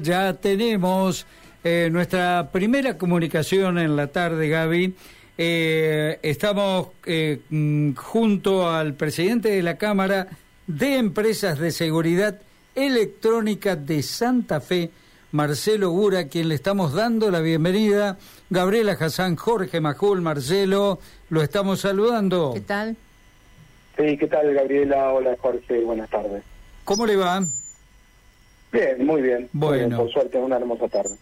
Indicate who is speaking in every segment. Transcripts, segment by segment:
Speaker 1: Ya tenemos eh, nuestra primera comunicación en la tarde, Gaby. Eh, estamos eh, mm, junto al presidente de la Cámara de Empresas de Seguridad Electrónica de Santa Fe, Marcelo Gura, quien le estamos dando la bienvenida. Gabriela Hassan, Jorge Majul, Marcelo, lo estamos saludando.
Speaker 2: ¿Qué tal?
Speaker 3: Sí, ¿qué tal, Gabriela? Hola, Jorge, buenas tardes.
Speaker 1: ¿Cómo le va?
Speaker 3: Bien, muy bien.
Speaker 1: Bueno.
Speaker 3: por suerte, una hermosa tarde.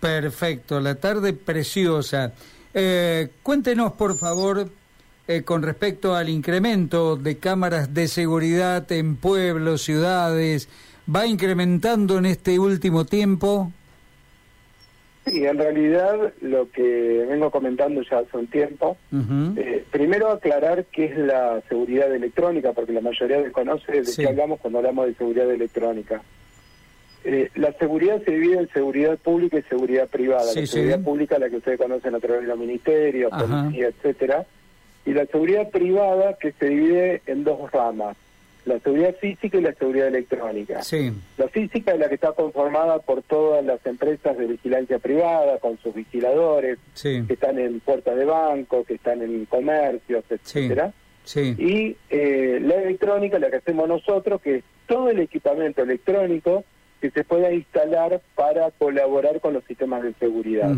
Speaker 1: Perfecto, la tarde preciosa. Eh, cuéntenos, por favor, eh, con respecto al incremento de cámaras de seguridad en pueblos, ciudades, ¿va incrementando en este último tiempo?
Speaker 3: Sí, en realidad lo que vengo comentando ya hace un tiempo, eh, primero aclarar qué es la seguridad electrónica, porque la mayoría desconoce de qué hablamos cuando hablamos de seguridad electrónica. Eh, la seguridad se divide en seguridad pública y seguridad privada. la seguridad pública, la que ustedes conocen a través de los ministerios, policía, etcétera, y la seguridad privada que se divide en dos ramas, la seguridad física y la seguridad electrónica. La física es la que está conformada por todas las empresas de vigilancia privada, con sus vigiladores, que están en puertas de banco, que están en comercios, etcétera. Y eh, la electrónica, la que hacemos nosotros, que es todo el equipamiento electrónico que se pueda instalar para colaborar con los sistemas de seguridad.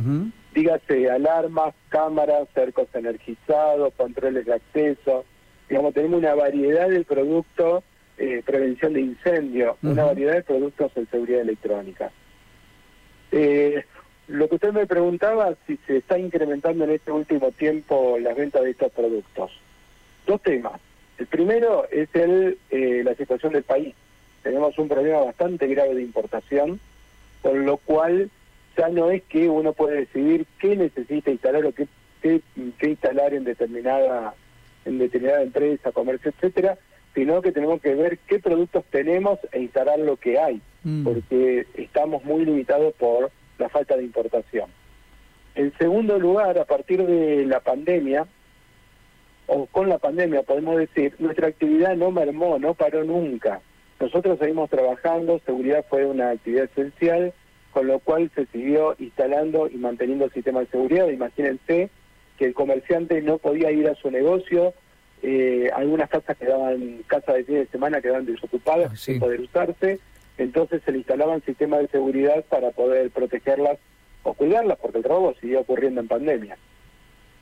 Speaker 3: Dígase alarmas, cámaras, cercos energizados, controles de acceso. Digamos, tenemos una variedad de productos, eh, prevención de incendios, una variedad de productos en seguridad electrónica. Eh, lo que usted me preguntaba, si se está incrementando en este último tiempo las ventas de estos productos. Dos temas. El primero es el, eh, la situación del país tenemos un problema bastante grave de importación, con lo cual ya no es que uno puede decidir qué necesita instalar o qué, qué, instalar en determinada en determinada empresa, comercio, etcétera, sino que tenemos que ver qué productos tenemos e instalar lo que hay, mm. porque estamos muy limitados por la falta de importación. En segundo lugar, a partir de la pandemia, o con la pandemia podemos decir, nuestra actividad no mermó, no paró nunca. Nosotros seguimos trabajando, seguridad fue una actividad esencial, con lo cual se siguió instalando y manteniendo el sistema de seguridad. Imagínense que el comerciante no podía ir a su negocio, eh, algunas casas quedaban, casas de fin de semana quedaban desocupadas ah, sin poder usarse, entonces se le instalaban sistemas de seguridad para poder protegerlas o cuidarlas, porque el robo siguió ocurriendo en pandemia.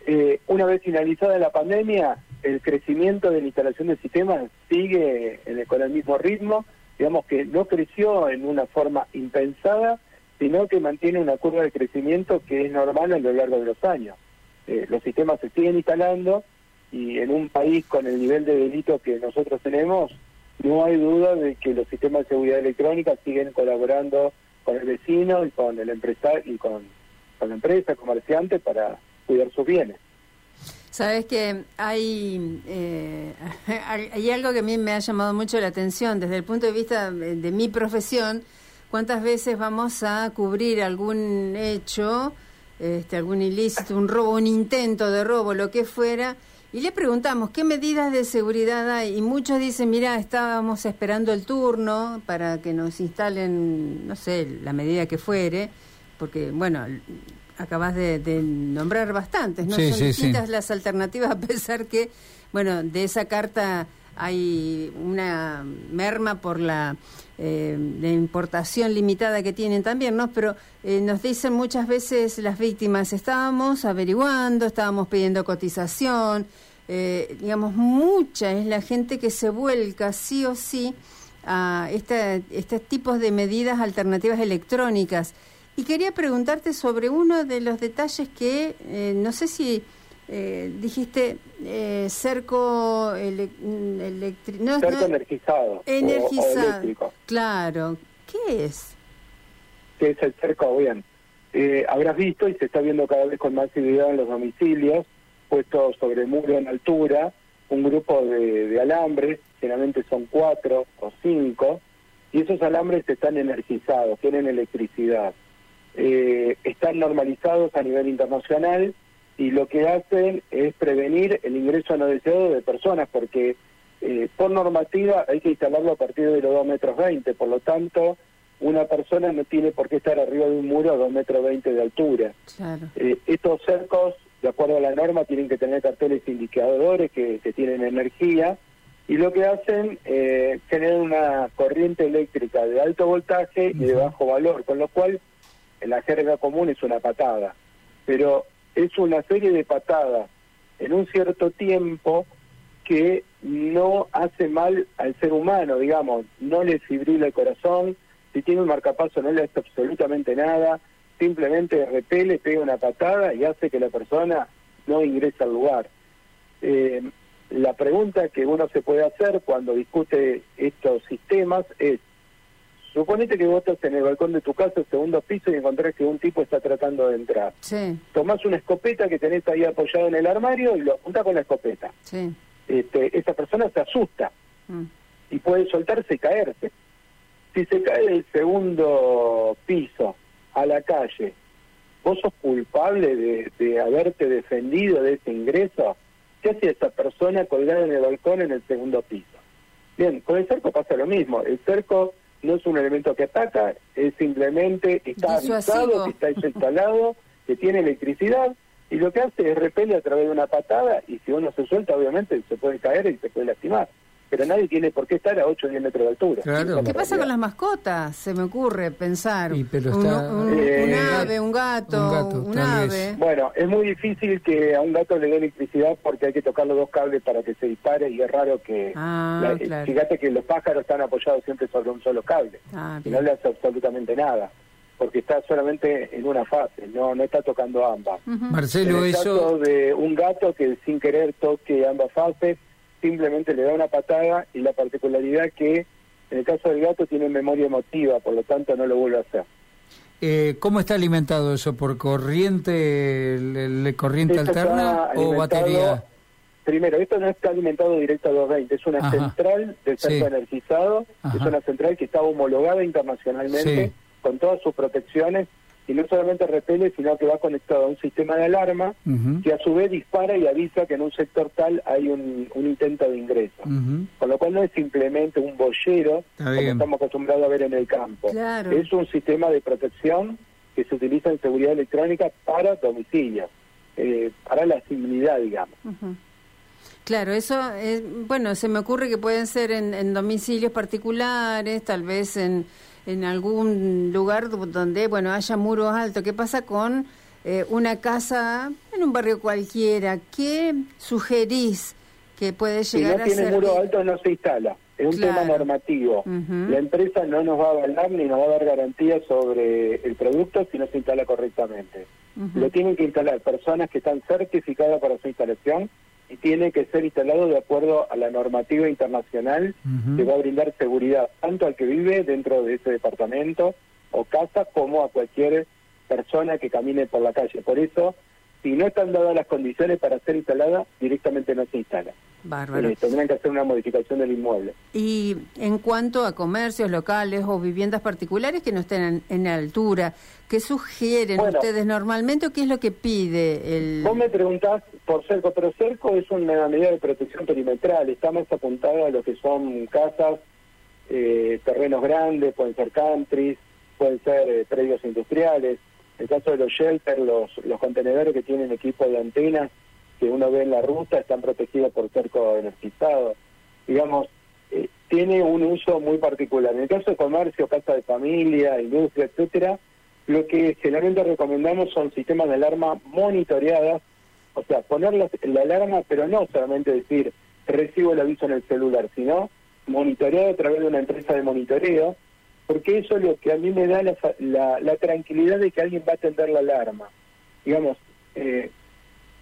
Speaker 3: Eh, una vez finalizada la pandemia, el crecimiento de la instalación de sistemas sigue con el mismo ritmo, digamos que no creció en una forma impensada, sino que mantiene una curva de crecimiento que es normal a lo largo de los años. Eh, los sistemas se siguen instalando y en un país con el nivel de delito que nosotros tenemos, no hay duda de que los sistemas de seguridad electrónica siguen colaborando con el vecino y con el empresario y con, con la empresa, comerciante para cuidar sus bienes.
Speaker 2: Sabes que hay, eh, hay algo que a mí me ha llamado mucho la atención desde el punto de vista de, mi profesión. ¿Cuántas veces vamos a cubrir algún hecho, este, algún ilícito, un robo, un intento de robo, lo que fuera? Y le preguntamos qué medidas de seguridad hay. Y muchos dicen, mira, estábamos esperando el turno para que nos instalen, no sé, la medida que fuere, porque, bueno, acabas de, nombrar bastantes, ¿no? Son distintas las alternativas, a pesar que, bueno, de esa carta hay una merma por la, eh, importación limitada que tienen también, ¿no? Pero eh, nos dicen muchas veces las víctimas, estábamos averiguando, estábamos pidiendo cotización, eh, digamos, mucha es la gente que se vuelca sí o sí a estos tipos de medidas alternativas electrónicas. Y quería preguntarte sobre uno de los detalles que, eh, no sé si eh, dijiste, eh, cerco
Speaker 3: eléctrico. No, cerco energizado.
Speaker 2: Energizado. claro. ¿Qué es?
Speaker 3: ¿Qué es el cerco? Bien. Eh, habrás visto y se está viendo cada vez con más seguridad en los domicilios, puesto sobre muro en altura, un grupo de, de alambres, generalmente son cuatro o cinco, y esos alambres están energizados, tienen electricidad eh, están normalizados a nivel internacional y lo que hacen es prevenir el ingreso no deseado de personas, porque eh, por normativa hay que instalarlo a partir de los 2 metros 20, por lo tanto, una persona no tiene por qué estar arriba de un muro a 2 metros 20 de altura. Eh, estos cercos, de acuerdo a la norma, tienen que tener carteles indicadores que, tienen energía y lo que hacen eh, generan una corriente eléctrica de alto voltaje y de bajo valor, con lo cual la jerga común es una patada. Pero es una serie de patadas en un cierto tiempo que no hace mal al ser humano, digamos, no le fibrila el corazón, si tiene un marcapaso no le hace absolutamente nada, simplemente repele, pega una patada y hace que la persona no ingrese al lugar. Eh, la pregunta que uno se puede hacer cuando discute estos sistemas es, suponete que vos estás en el balcón de tu casa, segundo piso, y encontrás que un tipo está tratando de entrar. Sí. Tomás una escopeta que tenés ahí apoyado en el armario y lo apunta con la escopeta. Sí este, esa persona se asusta mm. y puede soltarse y caerse. Si se cae del segundo piso a la calle, vos sos culpable de, de haberte defendido de ese ingreso, ¿qué hace esa persona colgada en el balcón en el segundo piso? Bien, con el cerco pasa lo mismo. El cerco no es un elemento que ataca, es simplemente está avisado, que está instalado, que tiene electricidad y lo que hace es repele a través de una patada y si uno se suelta obviamente se puede caer y se puede lastimar pero nadie tiene por qué estar a 8 o 10 metros de altura.
Speaker 2: ¿Qué pasa con las mascotas? Se me ocurre pensar. un, eh, ave, un gato, un, ave.
Speaker 3: Bueno, es muy difícil que a un gato le dé electricidad porque hay que tocar los dos cables para que se dispare y es raro que... Ah, Fíjate que los pájaros están apoyados siempre sobre un solo cable ah, y no le hace absolutamente nada porque está solamente en una fase, no no está tocando ambas.
Speaker 1: Marcelo,
Speaker 3: en el caso de un gato que sin querer toque ambas fases, simplemente le da una patada y la particularidad que en el caso del gato tiene memoria emotiva, por lo tanto no lo vuelve a hacer.
Speaker 1: Eh, ¿Cómo está alimentado eso? ¿Por corriente, le, corriente alterna o batería?
Speaker 3: Primero, esto no está alimentado directo a 220, es una central de cerco energizado, es una central que está homologada internacionalmente con todas sus protecciones y no solamente repele, sino que va conectado a un sistema de alarma que a su vez dispara y avisa que en un sector tal hay un, intento de ingreso. Con lo cual no es simplemente un bollero, como estamos acostumbrados a ver en el campo. Es un sistema de protección que se utiliza en seguridad electrónica para domicilios, eh, para la seguridad, digamos.
Speaker 2: Claro, eso, es, bueno, se me ocurre que pueden ser en domicilios particulares, tal vez en en algún lugar donde, bueno, haya muros altos. ¿Qué pasa con eh, una casa en un barrio cualquiera? ¿Qué sugerís que puede llegar
Speaker 3: a ser? Si no tiene muro alto no se instala. Es un tema normativo. La empresa no nos va a avalar ni nos va a dar garantía sobre el producto si no se instala correctamente. Lo tienen que instalar personas que están certificadas para su instalación y tiene que ser instalado de acuerdo a la normativa internacional que va a brindar seguridad tanto al que vive dentro de ese departamento o casa como a cualquier persona que camine por la calle. Por eso, si no están dadas las condiciones para ser instalada, directamente no se instala. Bárbaro. Eh, tendrán que hacer una modificación del inmueble.
Speaker 2: Y en cuanto a comercios locales o viviendas particulares que no estén en, altura, ¿qué sugieren ustedes normalmente o qué es lo que pide el...?
Speaker 3: Vos me preguntás por cerco, pero cerco es una medida de protección perimetral, está más apuntada a lo que son casas, eh, terrenos grandes, pueden ser countries, pueden ser eh, predios industriales. En el caso de los shelters, los, los contenedores que tienen equipo de antenas, que uno ve en la ruta están protegidos por cerco energizado. Digamos, eh, tiene un uso muy particular. En el caso de comercio, casa de familia, industria, etcétera, lo que generalmente recomendamos son sistemas de alarma monitoreadas, o sea, poner la, alarma, pero no solamente decir recibo el aviso en el celular, sino monitoreado a través de una empresa de monitoreo, porque eso es lo que a mí me da la, la, la tranquilidad de que alguien va a atender la alarma. Digamos, eh,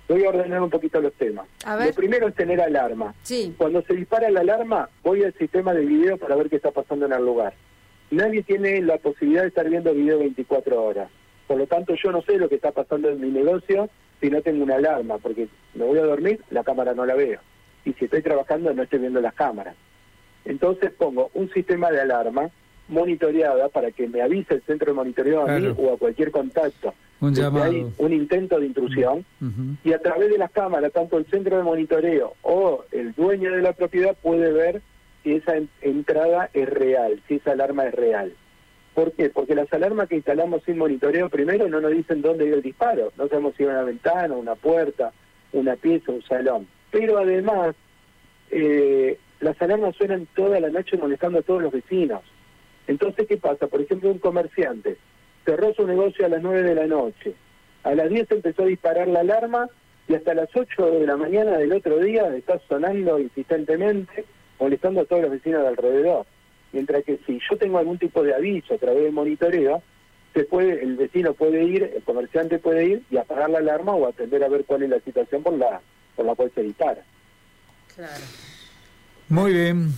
Speaker 3: Voy a ordenar un poquito los temas. Lo primero es tener alarma. Cuando se dispara la alarma, voy al sistema de video para ver qué está pasando en el lugar. Nadie tiene la posibilidad de estar viendo video 24 horas. Por lo tanto, yo no sé lo que está pasando en mi negocio si no tengo una alarma, porque me voy a dormir, la cámara no la veo. Y si estoy trabajando, no estoy viendo las cámaras. Entonces pongo un sistema de alarma monitoreada para que me avise el centro de monitoreo a mí o a cualquier contacto
Speaker 1: un hay
Speaker 3: un intento de intrusión y a través de las cámaras, tanto el centro de monitoreo o el dueño de la propiedad puede ver si esa entrada es real, si esa alarma es real. ¿Por qué? Porque las alarmas que instalamos sin monitoreo primero no nos dicen dónde iba el disparo. No sabemos si iba una ventana, una puerta, una pieza, un salón. Pero además, eh, las alarmas suenan toda la noche molestando a todos los vecinos. Entonces, ¿qué pasa? Por ejemplo, un comerciante cerró su negocio a las 9 de la noche. A las 10 empezó a disparar la alarma y hasta las 8 de la mañana del otro día está sonando insistentemente, molestando a todos los vecinos de alrededor. Mientras que si yo tengo algún tipo de aviso a través del monitoreo, se puede, el vecino puede ir, el comerciante puede ir y apagar la alarma o atender a ver cuál es la situación por la, por la cual se dispara.
Speaker 1: Claro. Muy bien.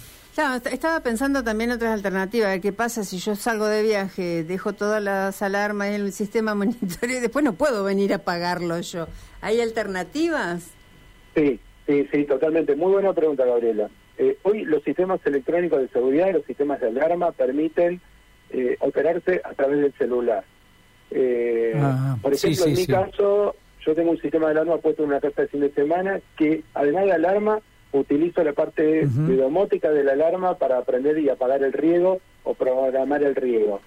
Speaker 2: Estaba pensando también otras alternativas. ¿Qué pasa si yo salgo de viaje, dejo todas las alarmas en el sistema monitoreo y después no puedo venir a apagarlo yo? ¿Hay alternativas?
Speaker 3: Sí, sí, sí, totalmente. Muy buena pregunta, Gabriela. Eh, hoy los sistemas electrónicos de seguridad y los sistemas de alarma permiten eh, operarse a través del celular. Eh, ah, por ejemplo, en mi caso, yo tengo un sistema de alarma puesto en una casa de fin de semana que, además de alarma, utilizo la parte uh domótica de la alarma para aprender y apagar el riego o programar el riego.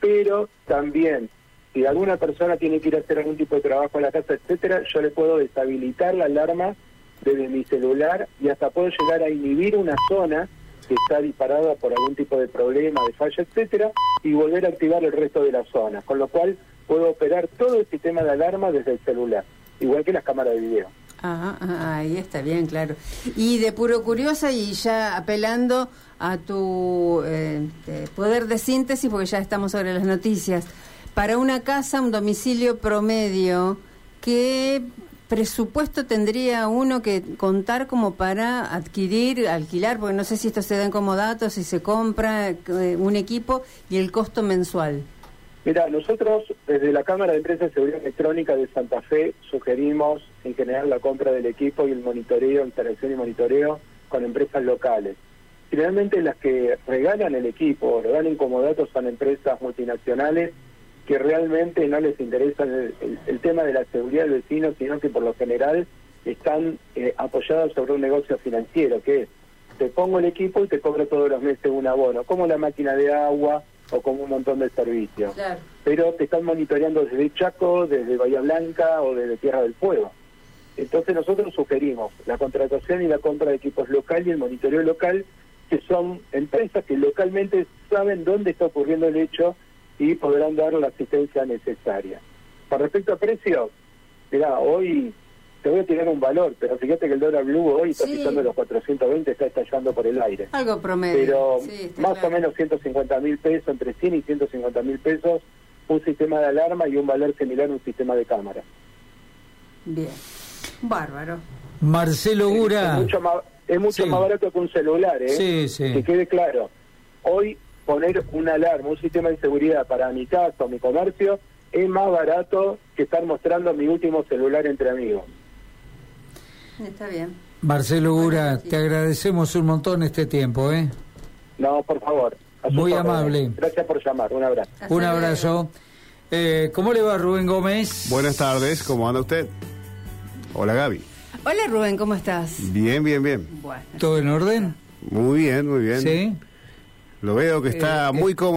Speaker 3: Pero también, si alguna persona tiene que ir a hacer algún tipo de trabajo en la casa, etcétera, yo le puedo deshabilitar la alarma desde mi celular y hasta puedo llegar a inhibir una zona que está disparada por algún tipo de problema, de falla, etcétera, y volver a activar el resto de la zona, con lo cual puedo operar todo el sistema de alarma desde el celular, igual que las cámaras de video.
Speaker 2: Ajá, ahí está bien, claro. Y de puro curiosa y ya apelando a tu eh, poder de síntesis, porque ya estamos sobre las noticias, para una casa, un domicilio promedio, ¿qué presupuesto tendría uno que contar como para adquirir, alquilar, porque no sé si esto se dan como datos, si se compra eh, un equipo y el costo mensual?
Speaker 3: Mira, nosotros desde la Cámara de Empresas de Seguridad Electrónica de Santa Fe sugerimos en general la compra del equipo y el monitoreo, instalación y monitoreo con empresas locales. Finalmente las que regalan el equipo, regalan como datos son empresas multinacionales que realmente no les interesa el, tema de la seguridad del vecino, sino que por lo general están eh, apoyados sobre un negocio financiero, que es, te pongo el equipo y te cobro todos los meses un abono, como la máquina de agua o como un montón de servicios. Pero te están monitoreando desde Chaco, desde Bahía Blanca o desde Tierra del Fuego. Entonces nosotros sugerimos la contratación y la compra de equipos local y el monitoreo local, que son empresas que localmente saben dónde está ocurriendo el hecho y podrán dar la asistencia necesaria. Con respecto a precios, mira, hoy te voy a tirar un valor, pero fíjate que el dólar blue hoy está pisando los 420, está estallando por el aire.
Speaker 2: Algo promedio.
Speaker 3: Pero más o menos 150 mil pesos, entre 100 y 150 mil pesos, un sistema de alarma y un valor similar a un sistema de cámara.
Speaker 2: Bien, bárbaro.
Speaker 1: Marcelo Gura.
Speaker 3: Es, mucho, más, es mucho más barato que un celular, ¿eh?
Speaker 1: Sí, sí.
Speaker 3: Que quede claro. Hoy poner una alarma, un sistema de seguridad para mi casa o mi comercio, es más barato que estar mostrando mi último celular entre amigos.
Speaker 2: Está bien.
Speaker 1: Marcelo Ura, te agradecemos un montón este tiempo, ¿eh?
Speaker 3: No, por favor.
Speaker 1: Muy amable.
Speaker 3: Gracias por llamar, un abrazo.
Speaker 1: un abrazo. Eh, ¿Cómo le va Rubén Gómez?
Speaker 4: Buenas tardes, ¿cómo anda usted? Hola Gaby.
Speaker 2: Hola Rubén, ¿cómo estás?
Speaker 4: Bien, bien, bien.
Speaker 1: ¿Todo en orden?
Speaker 4: Muy bien, muy bien.
Speaker 1: Sí.
Speaker 4: Lo veo que está eh, muy cómodo.